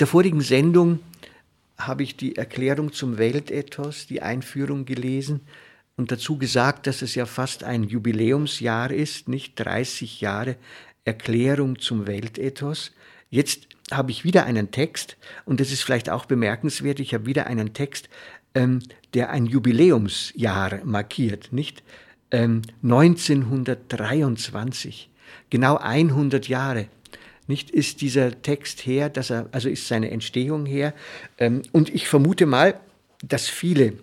Der vorigen Sendung habe ich die Erklärung zum Weltethos, die Einführung gelesen und dazu gesagt, dass es ja fast ein Jubiläumsjahr ist, nicht 30 Jahre Erklärung zum Weltethos. Jetzt habe ich wieder einen Text und das ist vielleicht auch bemerkenswert, ich habe wieder einen Text, ähm, der ein Jubiläumsjahr markiert, nicht? Ähm, 1923, genau 100 Jahre nicht ist dieser Text her, dass er, also ist seine Entstehung her. Ähm, und ich vermute mal, dass viele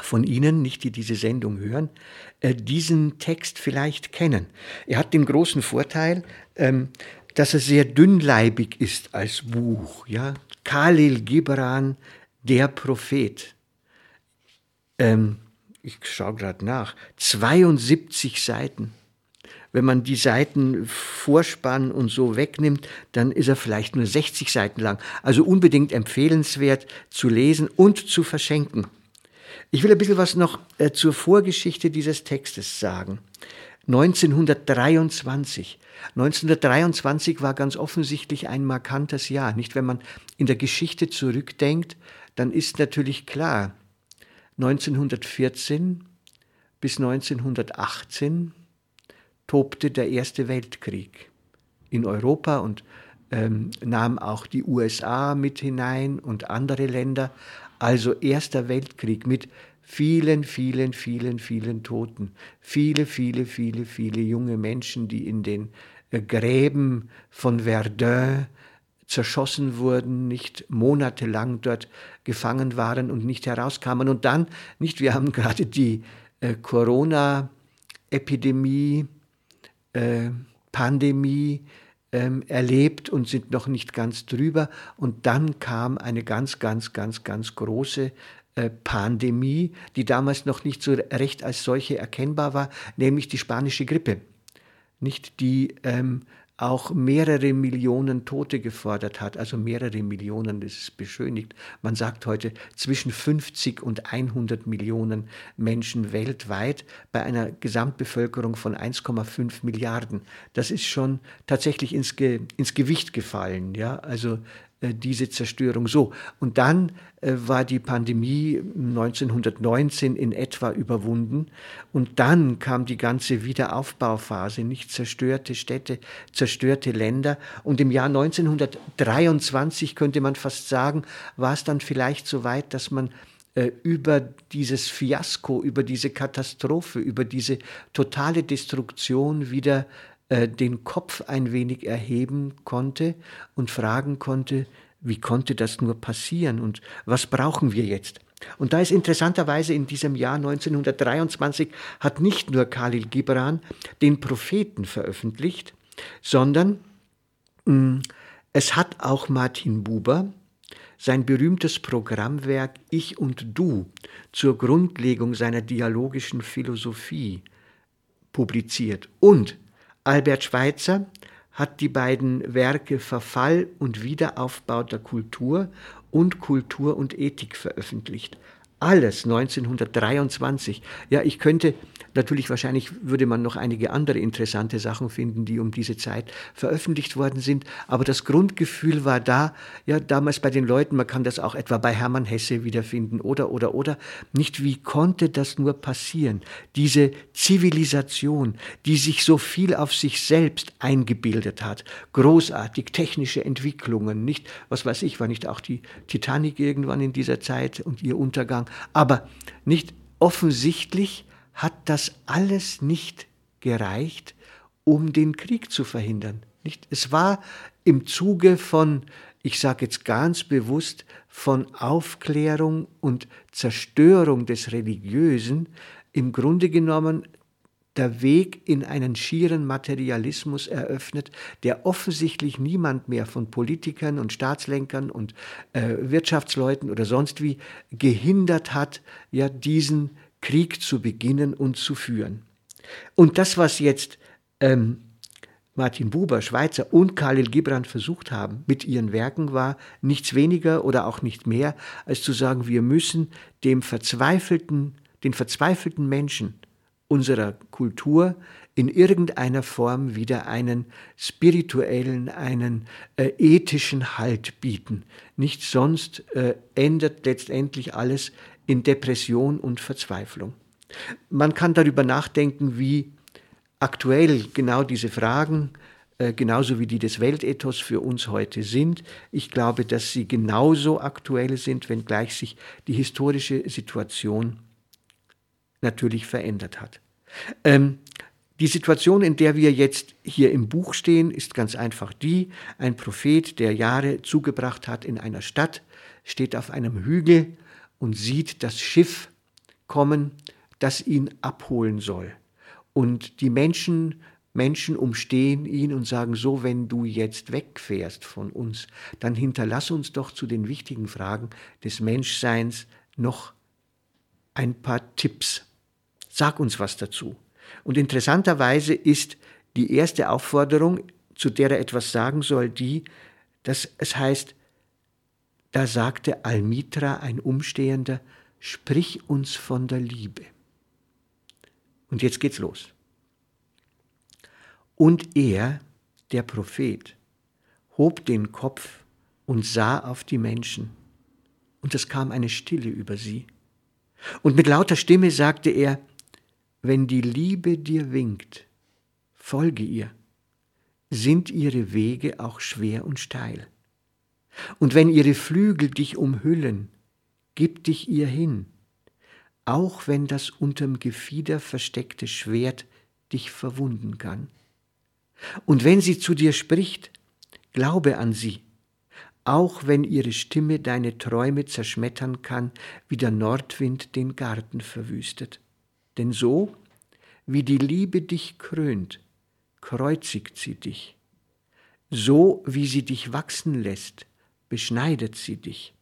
von Ihnen, nicht die diese Sendung hören, äh, diesen Text vielleicht kennen. Er hat den großen Vorteil, ähm, dass er sehr dünnleibig ist als Buch. Ja? Khalil Gibran, der Prophet. Ähm, ich schaue gerade nach. 72 Seiten. Wenn man die Seiten Vorspann und so wegnimmt, dann ist er vielleicht nur 60 Seiten lang. Also unbedingt empfehlenswert zu lesen und zu verschenken. Ich will ein bisschen was noch äh, zur Vorgeschichte dieses Textes sagen. 1923. 1923 war ganz offensichtlich ein markantes Jahr. Nicht, wenn man in der Geschichte zurückdenkt, dann ist natürlich klar, 1914 bis 1918 tobte der Erste Weltkrieg in Europa und ähm, nahm auch die USA mit hinein und andere Länder. Also Erster Weltkrieg mit vielen, vielen, vielen, vielen Toten. Viele, viele, viele, viele junge Menschen, die in den äh, Gräben von Verdun zerschossen wurden, nicht monatelang dort gefangen waren und nicht herauskamen. Und dann, nicht, wir haben gerade die äh, Corona-Epidemie äh, Pandemie ähm, erlebt und sind noch nicht ganz drüber. Und dann kam eine ganz, ganz, ganz, ganz große äh, Pandemie, die damals noch nicht so recht als solche erkennbar war, nämlich die spanische Grippe. Nicht die ähm, auch mehrere Millionen Tote gefordert hat, also mehrere Millionen, das ist beschönigt. Man sagt heute zwischen 50 und 100 Millionen Menschen weltweit bei einer Gesamtbevölkerung von 1,5 Milliarden. Das ist schon tatsächlich ins, Ge ins Gewicht gefallen. Ja? Also diese Zerstörung. So, und dann äh, war die Pandemie 1919 in etwa überwunden und dann kam die ganze Wiederaufbauphase, nicht zerstörte Städte, zerstörte Länder und im Jahr 1923 könnte man fast sagen, war es dann vielleicht so weit, dass man äh, über dieses Fiasko, über diese Katastrophe, über diese totale Destruktion wieder äh, den Kopf ein wenig erheben konnte und fragen konnte, wie konnte das nur passieren und was brauchen wir jetzt? Und da ist interessanterweise in diesem Jahr 1923 hat nicht nur Khalil Gibran den Propheten veröffentlicht, sondern mm, es hat auch Martin Buber sein berühmtes Programmwerk Ich und Du zur Grundlegung seiner dialogischen Philosophie publiziert und Albert Schweitzer hat die beiden Werke Verfall und Wiederaufbau der Kultur und Kultur und Ethik veröffentlicht. Alles 1923. Ja, ich könnte Natürlich, wahrscheinlich würde man noch einige andere interessante Sachen finden, die um diese Zeit veröffentlicht worden sind. Aber das Grundgefühl war da, ja, damals bei den Leuten, man kann das auch etwa bei Hermann Hesse wiederfinden oder, oder, oder. Nicht, wie konnte das nur passieren? Diese Zivilisation, die sich so viel auf sich selbst eingebildet hat. Großartig, technische Entwicklungen, nicht, was weiß ich, war nicht auch die Titanic irgendwann in dieser Zeit und ihr Untergang. Aber nicht offensichtlich hat das alles nicht gereicht, um den Krieg zu verhindern. Nicht? Es war im Zuge von, ich sage jetzt ganz bewusst, von Aufklärung und Zerstörung des Religiösen im Grunde genommen der Weg in einen schieren Materialismus eröffnet, der offensichtlich niemand mehr von Politikern und Staatslenkern und äh, Wirtschaftsleuten oder sonst wie gehindert hat, ja diesen Krieg zu beginnen und zu führen. Und das, was jetzt ähm, Martin Buber, Schweizer und Khalil Gibran versucht haben mit ihren Werken, war nichts weniger oder auch nicht mehr, als zu sagen, wir müssen dem verzweifelten, den verzweifelten Menschen unserer Kultur in irgendeiner Form wieder einen spirituellen, einen äh, ethischen Halt bieten. Nicht sonst äh, endet letztendlich alles in Depression und Verzweiflung. Man kann darüber nachdenken, wie aktuell genau diese Fragen, äh, genauso wie die des Weltethos für uns heute sind. Ich glaube, dass sie genauso aktuell sind, wenngleich sich die historische Situation natürlich verändert hat. Ähm, die Situation, in der wir jetzt hier im Buch stehen, ist ganz einfach die, ein Prophet, der Jahre zugebracht hat in einer Stadt, steht auf einem Hügel und sieht das Schiff kommen, das ihn abholen soll. Und die Menschen, Menschen umstehen ihn und sagen, so, wenn du jetzt wegfährst von uns, dann hinterlass uns doch zu den wichtigen Fragen des Menschseins noch ein paar Tipps. Sag uns was dazu. Und interessanterweise ist die erste Aufforderung, zu der er etwas sagen soll, die, dass es heißt, da sagte Almitra, ein Umstehender, sprich uns von der Liebe. Und jetzt geht's los. Und er, der Prophet, hob den Kopf und sah auf die Menschen, und es kam eine Stille über sie. Und mit lauter Stimme sagte er, wenn die Liebe dir winkt, folge ihr, sind ihre Wege auch schwer und steil. Und wenn ihre Flügel dich umhüllen, gib dich ihr hin, auch wenn das unterm Gefieder versteckte Schwert dich verwunden kann. Und wenn sie zu dir spricht, glaube an sie, auch wenn ihre Stimme deine Träume zerschmettern kann, wie der Nordwind den Garten verwüstet. Denn so, wie die Liebe dich krönt, kreuzigt sie dich. So, wie sie dich wachsen lässt, beschneidet sie dich.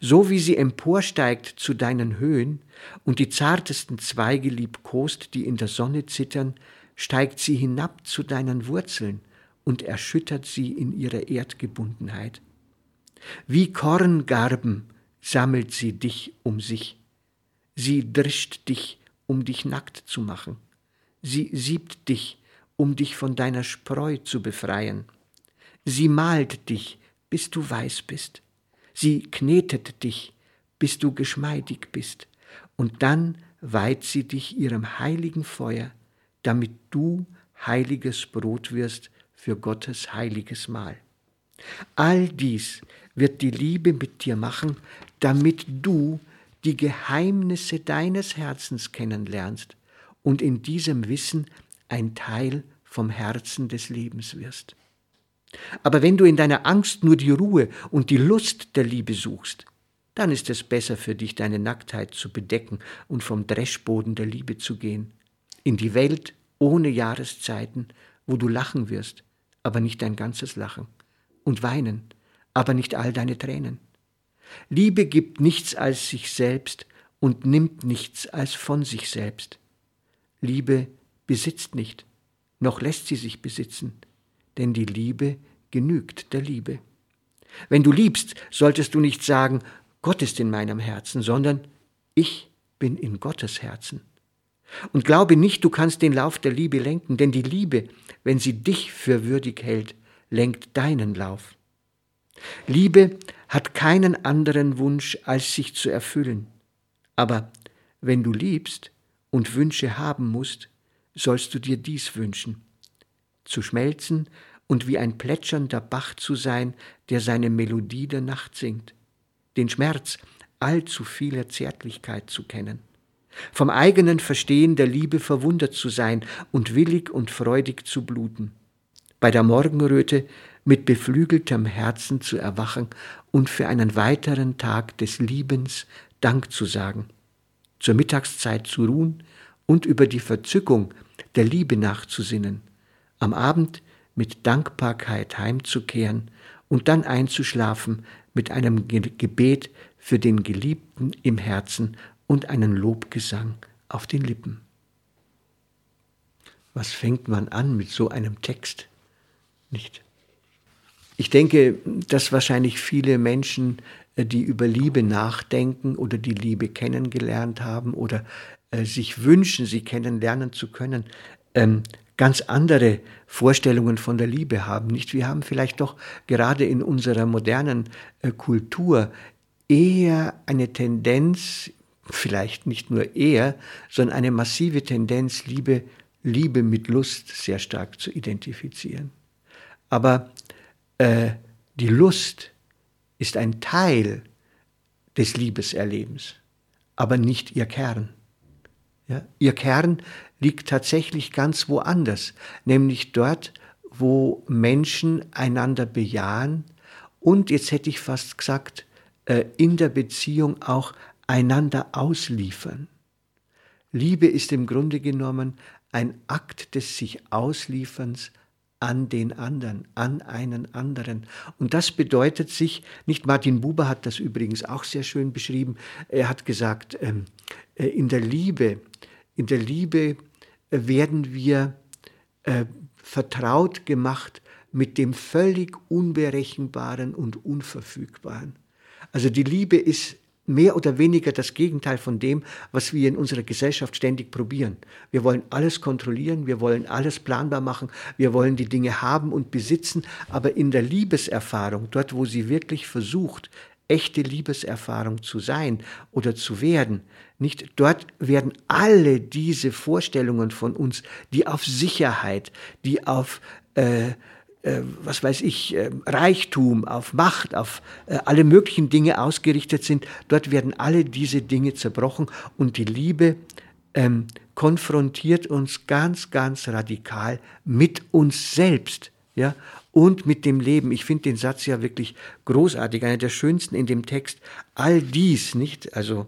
So wie sie emporsteigt zu deinen Höhen und die zartesten Zweige liebkost, die in der Sonne zittern, steigt sie hinab zu deinen Wurzeln und erschüttert sie in ihrer Erdgebundenheit. Wie Korngarben sammelt sie dich um sich. Sie drischt dich, um dich nackt zu machen. Sie siebt dich, um dich von deiner Spreu zu befreien. Sie malt dich, bis du weiß bist. Sie knetet dich, bis du geschmeidig bist, und dann weiht sie dich ihrem heiligen Feuer, damit du heiliges Brot wirst für Gottes heiliges Mahl. All dies wird die Liebe mit dir machen, damit du die Geheimnisse deines Herzens kennenlernst und in diesem Wissen ein Teil vom Herzen des Lebens wirst. Aber wenn du in deiner Angst nur die Ruhe und die Lust der Liebe suchst, dann ist es besser für dich, deine Nacktheit zu bedecken und vom Dreschboden der Liebe zu gehen, in die Welt ohne Jahreszeiten, wo du lachen wirst, aber nicht dein ganzes Lachen, und weinen, aber nicht all deine Tränen. Liebe gibt nichts als sich selbst und nimmt nichts als von sich selbst. Liebe besitzt nicht, noch lässt sie sich besitzen denn die Liebe genügt der Liebe. Wenn du liebst, solltest du nicht sagen, Gott ist in meinem Herzen, sondern ich bin in Gottes Herzen. Und glaube nicht, du kannst den Lauf der Liebe lenken, denn die Liebe, wenn sie dich für würdig hält, lenkt deinen Lauf. Liebe hat keinen anderen Wunsch, als sich zu erfüllen. Aber wenn du liebst und Wünsche haben musst, sollst du dir dies wünschen, zu schmelzen und wie ein plätschernder Bach zu sein, der seine Melodie der Nacht singt, den Schmerz allzu vieler Zärtlichkeit zu kennen, vom eigenen Verstehen der Liebe verwundert zu sein und willig und freudig zu bluten, bei der Morgenröte mit beflügeltem Herzen zu erwachen und für einen weiteren Tag des Liebens Dank zu sagen, zur Mittagszeit zu ruhen und über die Verzückung der Liebe nachzusinnen, am Abend mit Dankbarkeit heimzukehren und dann einzuschlafen mit einem Gebet für den Geliebten im Herzen und einen Lobgesang auf den Lippen. Was fängt man an mit so einem Text? Nicht? Ich denke, dass wahrscheinlich viele Menschen, äh, die über Liebe nachdenken oder die Liebe kennengelernt haben oder äh, sich wünschen, sie kennenlernen zu können, ähm, ganz andere Vorstellungen von der Liebe haben. Nicht? Wir haben vielleicht doch gerade in unserer modernen äh, Kultur eher eine Tendenz, vielleicht nicht nur eher, sondern eine massive Tendenz, Liebe, Liebe mit Lust sehr stark zu identifizieren. Aber äh, die Lust ist ein Teil des Liebeserlebens, aber nicht ihr Kern. Ja, ihr Kern liegt tatsächlich ganz woanders, nämlich dort, wo Menschen einander bejahen und, jetzt hätte ich fast gesagt, äh, in der Beziehung auch einander ausliefern. Liebe ist im Grunde genommen ein Akt des sich Auslieferns an den anderen, an einen anderen. Und das bedeutet sich, nicht Martin Buber hat das übrigens auch sehr schön beschrieben, er hat gesagt, ähm, äh, in der Liebe, in der Liebe werden wir äh, vertraut gemacht mit dem völlig Unberechenbaren und Unverfügbaren. Also die Liebe ist mehr oder weniger das Gegenteil von dem, was wir in unserer Gesellschaft ständig probieren. Wir wollen alles kontrollieren, wir wollen alles planbar machen, wir wollen die Dinge haben und besitzen, aber in der Liebeserfahrung, dort wo sie wirklich versucht, echte Liebeserfahrung zu sein oder zu werden. Nicht dort werden alle diese Vorstellungen von uns, die auf Sicherheit, die auf äh, äh, was weiß ich, äh, Reichtum, auf Macht, auf äh, alle möglichen Dinge ausgerichtet sind, dort werden alle diese Dinge zerbrochen und die Liebe ähm, konfrontiert uns ganz, ganz radikal mit uns selbst. Ja, und mit dem Leben. Ich finde den Satz ja wirklich großartig, einer der schönsten in dem Text. All dies, nicht? Also,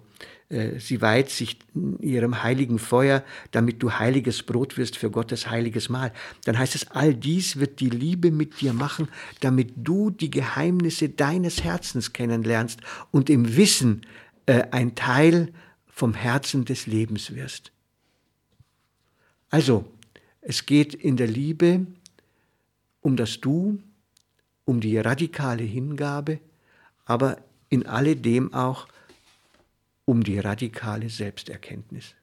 sie weiht sich ihrem heiligen Feuer, damit du heiliges Brot wirst für Gottes heiliges Mahl. Dann heißt es, all dies wird die Liebe mit dir machen, damit du die Geheimnisse deines Herzens kennenlernst und im Wissen äh, ein Teil vom Herzen des Lebens wirst. Also, es geht in der Liebe um das Du, um die radikale Hingabe, aber in alledem auch um die radikale Selbsterkenntnis.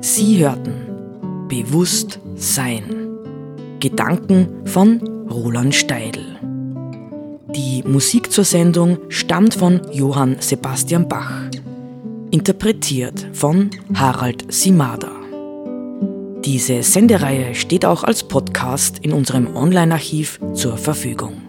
Sie hörten Bewusst Sein. Gedanken von Roland Steidl. Die Musik zur Sendung stammt von Johann Sebastian Bach, interpretiert von Harald Simada. Diese Sendereihe steht auch als Podcast in unserem Online-Archiv zur Verfügung.